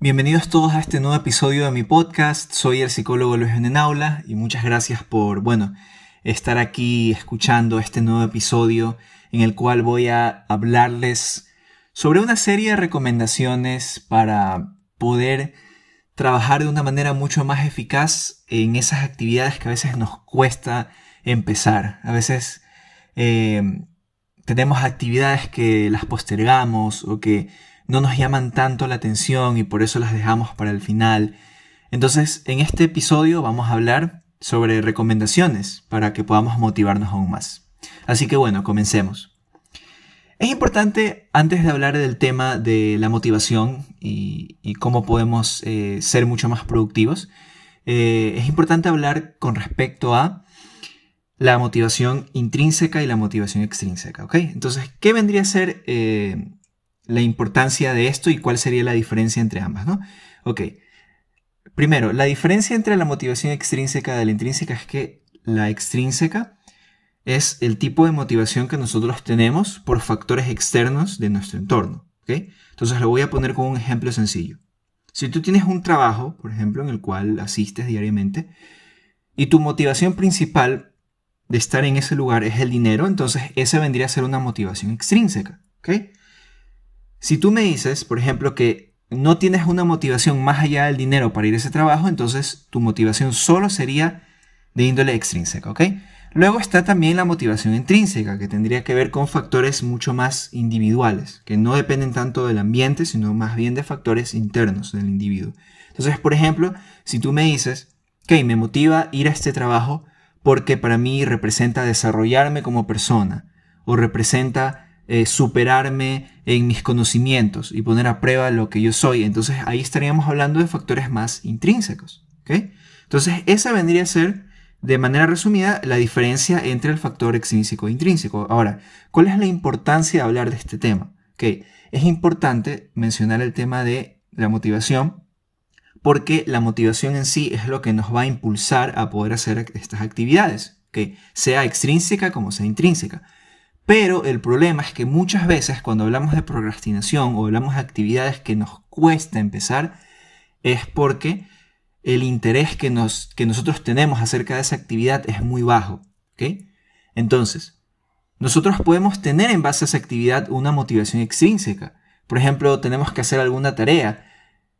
Bienvenidos todos a este nuevo episodio de mi podcast. Soy el psicólogo Luis Benenaula y muchas gracias por, bueno, estar aquí escuchando este nuevo episodio en el cual voy a hablarles sobre una serie de recomendaciones para poder trabajar de una manera mucho más eficaz en esas actividades que a veces nos cuesta empezar. A veces eh, tenemos actividades que las postergamos o que no nos llaman tanto la atención y por eso las dejamos para el final. Entonces, en este episodio vamos a hablar sobre recomendaciones para que podamos motivarnos aún más. Así que bueno, comencemos. Es importante, antes de hablar del tema de la motivación y, cómo podemos eh, ser mucho más productivos, eh, es importante hablar con respecto a la motivación intrínseca y la motivación extrínseca, ¿ok? Entonces, ¿qué vendría a ser eh, la importancia de esto y cuál sería la diferencia entre ambas, ¿no? Ok. Primero, la diferencia entre la motivación extrínseca y la intrínseca es que la extrínseca es el tipo de motivación que nosotros tenemos por factores externos de nuestro entorno. ¿ok? Entonces lo voy a poner con un ejemplo sencillo. Si tú tienes un trabajo, por ejemplo, en el cual asistes diariamente, y tu motivación principal de estar en ese lugar es el dinero, entonces esa vendría a ser una motivación extrínseca. ¿ok? Si tú me dices, por ejemplo, que no tienes una motivación más allá del dinero para ir a ese trabajo, entonces tu motivación solo sería de índole extrínseca, ¿ok? Luego está también la motivación intrínseca, que tendría que ver con factores mucho más individuales, que no dependen tanto del ambiente, sino más bien de factores internos del individuo. Entonces, por ejemplo, si tú me dices, que me motiva ir a este trabajo porque para mí representa desarrollarme como persona, o representa eh, superarme en mis conocimientos y poner a prueba lo que yo soy. Entonces ahí estaríamos hablando de factores más intrínsecos. Entonces esa vendría a ser, de manera resumida, la diferencia entre el factor extrínseco e intrínseco. Ahora, ¿cuál es la importancia de hablar de este tema? Es importante mencionar el tema de la motivación porque la motivación en sí es lo que nos va a impulsar a poder hacer estas actividades, sea extrínseca como sea intrínseca. Pero el problema es que muchas veces cuando hablamos de procrastinación o hablamos de actividades que nos cuesta empezar, es porque el interés que, nos, que nosotros tenemos acerca de esa actividad es muy bajo. Entonces, nosotros podemos tener en base a esa actividad una motivación extrínseca. Por ejemplo, tenemos que hacer alguna tarea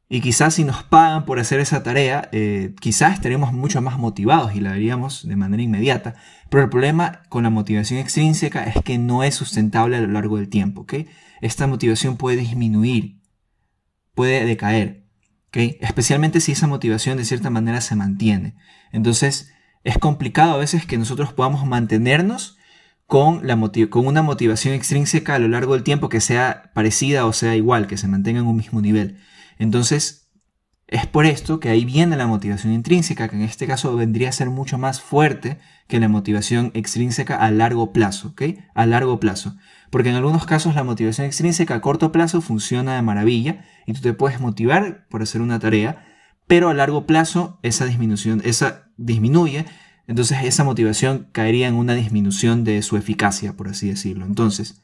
y quizás si nos pagan por hacer esa tarea, eh, quizás estaremos mucho más motivados y la haríamos de manera inmediata. Pero el problema con la motivación extrínseca es que no es sustentable a lo largo del tiempo. Esta motivación puede disminuir, puede decaer. Especialmente si esa motivación de cierta manera se mantiene. Entonces es complicado a veces que nosotros podamos mantenernos con, la con una motivación extrínseca a lo largo del tiempo que sea parecida o sea igual, que se mantenga en un mismo nivel. Entonces, es por esto que ahí viene la motivación intrínseca, que en este caso vendría a ser mucho más fuerte que la motivación extrínseca a largo plazo, ¿ok? A largo plazo. Porque en algunos casos la motivación extrínseca a corto plazo funciona de maravilla y tú te puedes motivar por hacer una tarea, pero a largo plazo esa disminución, esa disminuye, entonces esa motivación caería en una disminución de su eficacia, por así decirlo. Entonces,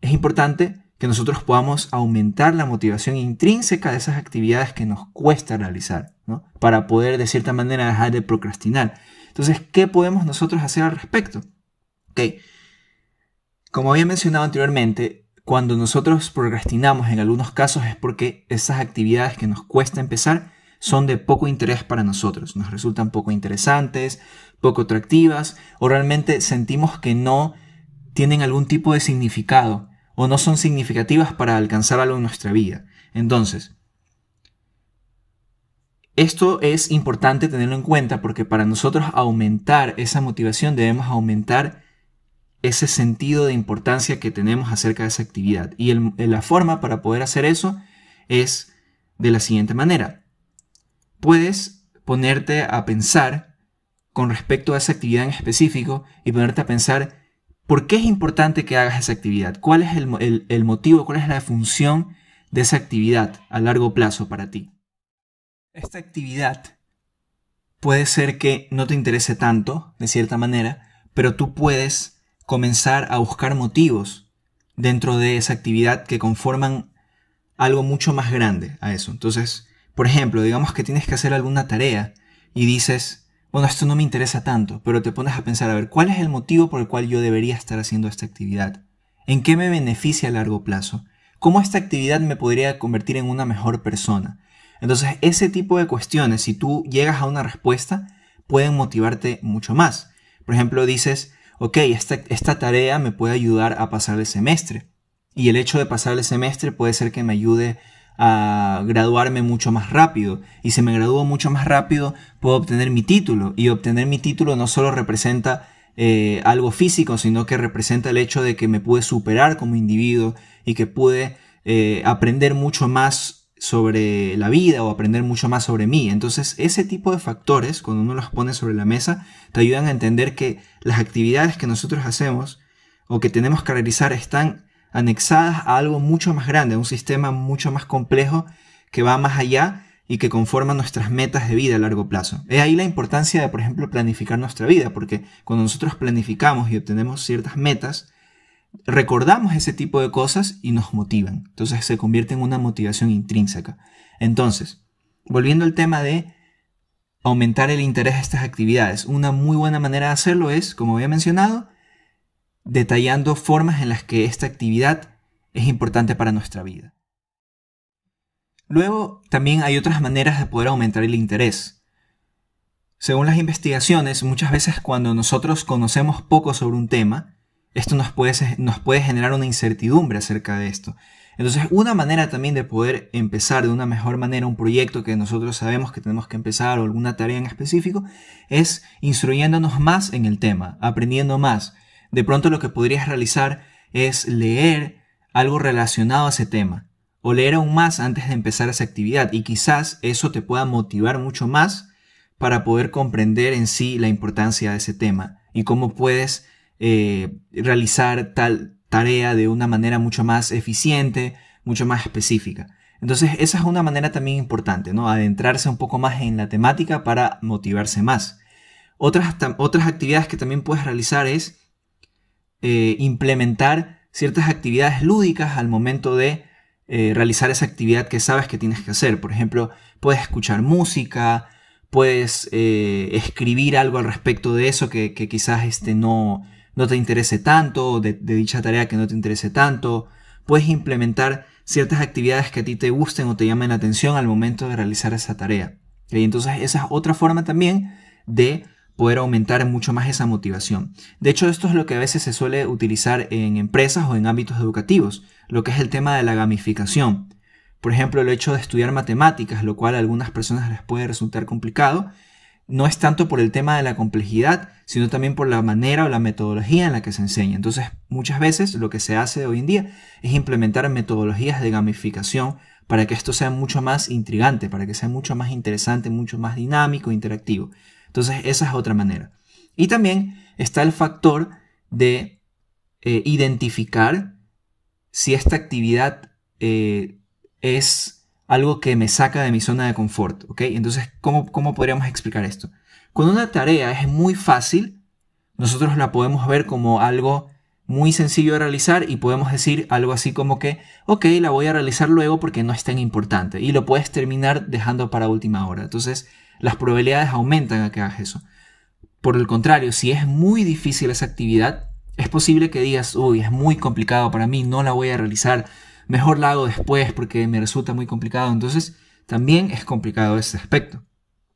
es importante que nosotros podamos aumentar la motivación intrínseca de esas actividades que nos cuesta realizar, ¿no? Para poder de cierta manera dejar de procrastinar. Entonces, ¿qué podemos nosotros hacer al respecto? Ok, como había mencionado anteriormente, cuando nosotros procrastinamos en algunos casos es porque esas actividades que nos cuesta empezar son de poco interés para nosotros, nos resultan poco interesantes, poco atractivas o realmente sentimos que no tienen algún tipo de significado o no son significativas para alcanzar algo en nuestra vida. Entonces, esto es importante tenerlo en cuenta porque para nosotros aumentar esa motivación debemos aumentar ese sentido de importancia que tenemos acerca de esa actividad. Y la forma para poder hacer eso es de la siguiente manera. Puedes ponerte a pensar con respecto a esa actividad en específico y ponerte a pensar ¿Por qué es importante que hagas esa actividad? ¿Cuál es el, motivo, cuál es la función de esa actividad a largo plazo para ti? Esta actividad puede ser que no te interese tanto, de cierta manera, pero tú puedes comenzar a buscar motivos dentro de esa actividad que conforman algo mucho más grande a eso. Entonces, por ejemplo, digamos que tienes que hacer alguna tarea y dices, bueno, esto no me interesa tanto, pero te pones a pensar, a ver, ¿cuál es el motivo por el cual yo debería estar haciendo esta actividad? ¿En qué me beneficia a largo plazo? ¿Cómo esta actividad me podría convertir en una mejor persona? Entonces, ese tipo de cuestiones, si tú llegas a una respuesta, pueden motivarte mucho más. Por ejemplo, dices, ok, esta, esta tarea me puede ayudar a pasar el semestre. Y el hecho de pasar el semestre puede ser que me ayude a graduarme mucho más rápido. Y si me gradúo mucho más rápido, puedo obtener mi título. Y obtener mi título no solo representa eh, algo físico, sino que representa el hecho de que me pude superar como individuo y que pude eh, aprender mucho más sobre la vida o aprender mucho más sobre mí. Entonces, ese tipo de factores, cuando uno los pone sobre la mesa, te ayudan a entender que las actividades que nosotros hacemos o que tenemos que realizar están anexadas a algo mucho más grande, a un sistema mucho más complejo que va más allá y que conforma nuestras metas de vida a largo plazo. Es ahí la importancia de, por ejemplo, planificar nuestra vida, porque cuando nosotros planificamos y obtenemos ciertas metas, recordamos ese tipo de cosas y nos motivan. Entonces se convierte en una motivación intrínseca. Entonces, volviendo al tema de aumentar el interés a estas actividades, una muy buena manera de hacerlo es, como había mencionado, detallando formas en las que esta actividad es importante para nuestra vida. Luego, también hay otras maneras de poder aumentar el interés. Según las investigaciones, muchas veces cuando nosotros conocemos poco sobre un tema, esto nos puede, generar una incertidumbre acerca de esto. Entonces, una manera también de poder empezar de una mejor manera un proyecto que nosotros sabemos que tenemos que empezar o alguna tarea en específico es instruyéndonos más en el tema, aprendiendo más. De pronto lo que podrías realizar es leer algo relacionado a ese tema o leer aún más antes de empezar esa actividad y quizás eso te pueda motivar mucho más para poder comprender en sí la importancia de ese tema y cómo puedes eh, realizar tal tarea de una manera mucho más eficiente, mucho más específica. Entonces, esa es una manera también importante, ¿no? Adentrarse un poco más en la temática para motivarse más. Otras, otras actividades que también puedes realizar es eh, implementar ciertas actividades lúdicas al momento de eh, realizar esa actividad que sabes que tienes que hacer. Por ejemplo, puedes escuchar música, puedes escribir algo al respecto de eso que, quizás este, no, no te interese tanto, de, dicha tarea que no te interese tanto. Puedes implementar ciertas actividades que a ti te gusten o te llamen la atención al momento de realizar esa tarea. Y entonces esa es otra forma también de poder aumentar mucho más esa motivación. De hecho, esto es lo que a veces se suele utilizar en empresas o en ámbitos educativos, lo que es el tema de la gamificación. Por ejemplo, el hecho de estudiar matemáticas, lo cual a algunas personas les puede resultar complicado, no es tanto por el tema de la complejidad, sino también por la manera o la metodología en la que se enseña. Entonces, muchas veces lo que se hace hoy en día es implementar metodologías de gamificación para que esto sea mucho más intrigante, para que sea mucho más interesante, mucho más dinámico, interactivo. Entonces, esa es otra manera. Y también está el factor de eh, identificar si esta actividad eh, es algo que me saca de mi zona de confort, ¿ok? Entonces, ¿cómo, ¿cómo podríamos explicar esto? Cuando una tarea es muy fácil, nosotros la podemos ver como algo muy sencillo de realizar y podemos decir algo así como que, ok, la voy a realizar luego porque no es tan importante y lo puedes terminar dejando para última hora. Entonces, las probabilidades aumentan a que hagas eso. Por el contrario, si es muy difícil esa actividad, es posible que digas, uy, es muy complicado para mí, no la voy a realizar, mejor la hago después porque me resulta muy complicado. Entonces, también es complicado ese aspecto.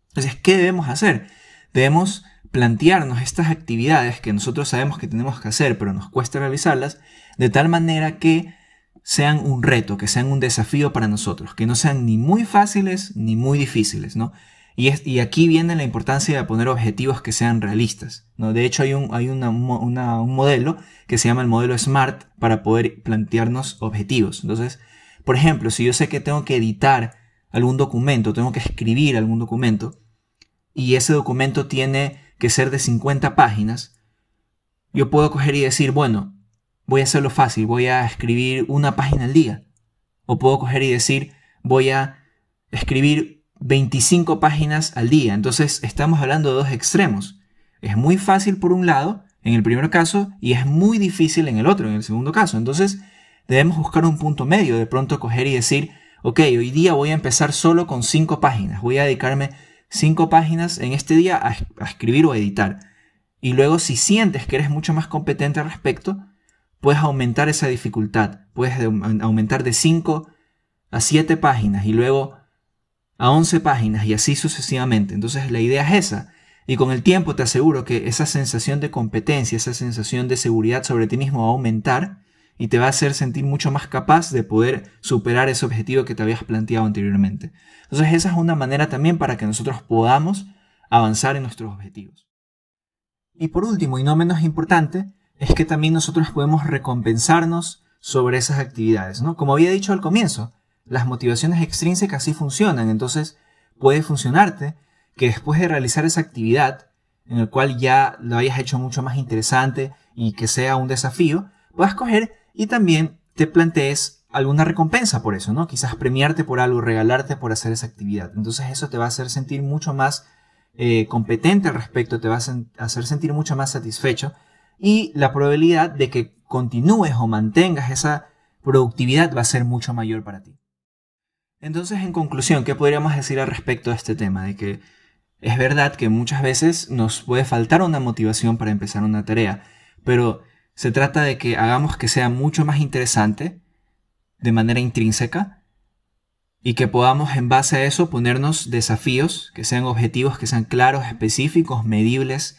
Entonces, ¿qué debemos hacer? Debemos plantearnos estas actividades que nosotros sabemos que tenemos que hacer, pero nos cuesta realizarlas, de tal manera que sean un reto, que sean un desafío para nosotros, que no sean ni muy fáciles ni muy difíciles, ¿no? Y, aquí viene la importancia de poner objetivos que sean realistas. ¿no? De hecho, hay, un, hay un modelo que se llama el modelo SMART para poder plantearnos objetivos. Entonces, por ejemplo, si yo sé que tengo que editar algún documento, tengo que escribir algún documento, y ese documento tiene que ser de 50 páginas, yo puedo coger y decir, bueno, voy a hacerlo fácil, voy a escribir una página al día. O puedo coger y decir, voy a escribir 25 páginas al día. Entonces estamos hablando de dos extremos. Es muy fácil por un lado, en el primer caso, y es muy difícil en el otro, en el segundo caso. Entonces debemos buscar un punto medio, de pronto coger y decir, ok, hoy día voy a empezar solo con cinco páginas, voy a dedicarme cinco páginas en este día a, escribir o editar. Y luego si sientes que eres mucho más competente al respecto, puedes aumentar esa dificultad, puedes aumentar de 5 a 7 páginas y luego a 11 páginas y así sucesivamente. Entonces la idea es esa. Y con el tiempo te aseguro que esa sensación de competencia, esa sensación de seguridad sobre ti mismo va a aumentar y te va a hacer sentir mucho más capaz de poder superar ese objetivo que te habías planteado anteriormente. Entonces esa es una manera también para que nosotros podamos avanzar en nuestros objetivos. Y por último, y no menos importante, es que también nosotros podemos recompensarnos sobre esas actividades, ¿no? Como había dicho al comienzo, las motivaciones extrínsecas sí funcionan, entonces puede funcionarte que después de realizar esa actividad, en el cual ya lo hayas hecho mucho más interesante y que sea un desafío, puedas coger y también te plantees alguna recompensa por eso, ¿no? Quizás premiarte por algo, regalarte por hacer esa actividad. Entonces eso te va a hacer sentir mucho más eh, competente al respecto, te va a hacer sentir mucho más satisfecho y la probabilidad de que continúes o mantengas esa productividad va a ser mucho mayor para ti. Entonces, en conclusión, ¿qué podríamos decir al respecto de este tema? De que es verdad que muchas veces nos puede faltar una motivación para empezar una tarea, pero se trata de que hagamos que sea mucho más interesante de manera intrínseca y que podamos en base a eso ponernos desafíos, que sean objetivos, que sean claros, específicos, medibles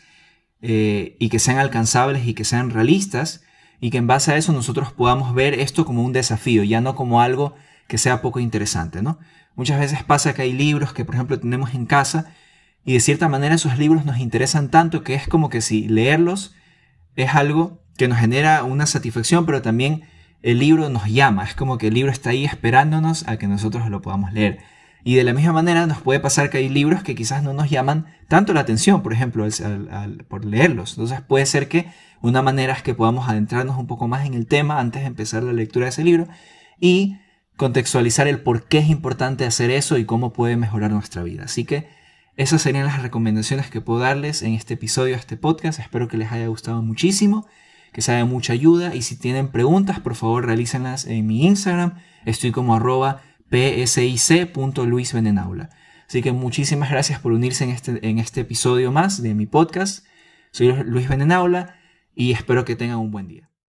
eh, y que sean alcanzables y que sean realistas y que en base a eso nosotros podamos ver esto como un desafío, ya no como algo que sea poco interesante, ¿no? Muchas veces pasa que hay libros que, por ejemplo, tenemos en casa y de cierta manera esos libros nos interesan tanto que es como que si leerlos es algo que nos genera una satisfacción, pero también el libro nos llama, es como que el libro está ahí esperándonos a que nosotros lo podamos leer. Y de la misma manera nos puede pasar que hay libros que quizás no nos llaman tanto la atención, por ejemplo, por leerlos. Entonces puede ser que una manera es que podamos adentrarnos un poco más en el tema antes de empezar la lectura de ese libro y contextualizar el por qué es importante hacer eso y cómo puede mejorar nuestra vida. Así que esas serían las recomendaciones que puedo darles en este episodio, este podcast. Espero que les haya gustado muchísimo que sea de mucha ayuda. Y si tienen preguntas, por favor, realícenlas en mi Instagram. Estoy como arroba psic.luisbenenaula. Así que muchísimas gracias por unirse en este, en este episodio más de mi podcast. Soy Luis Benenaula y espero que tengan un buen día.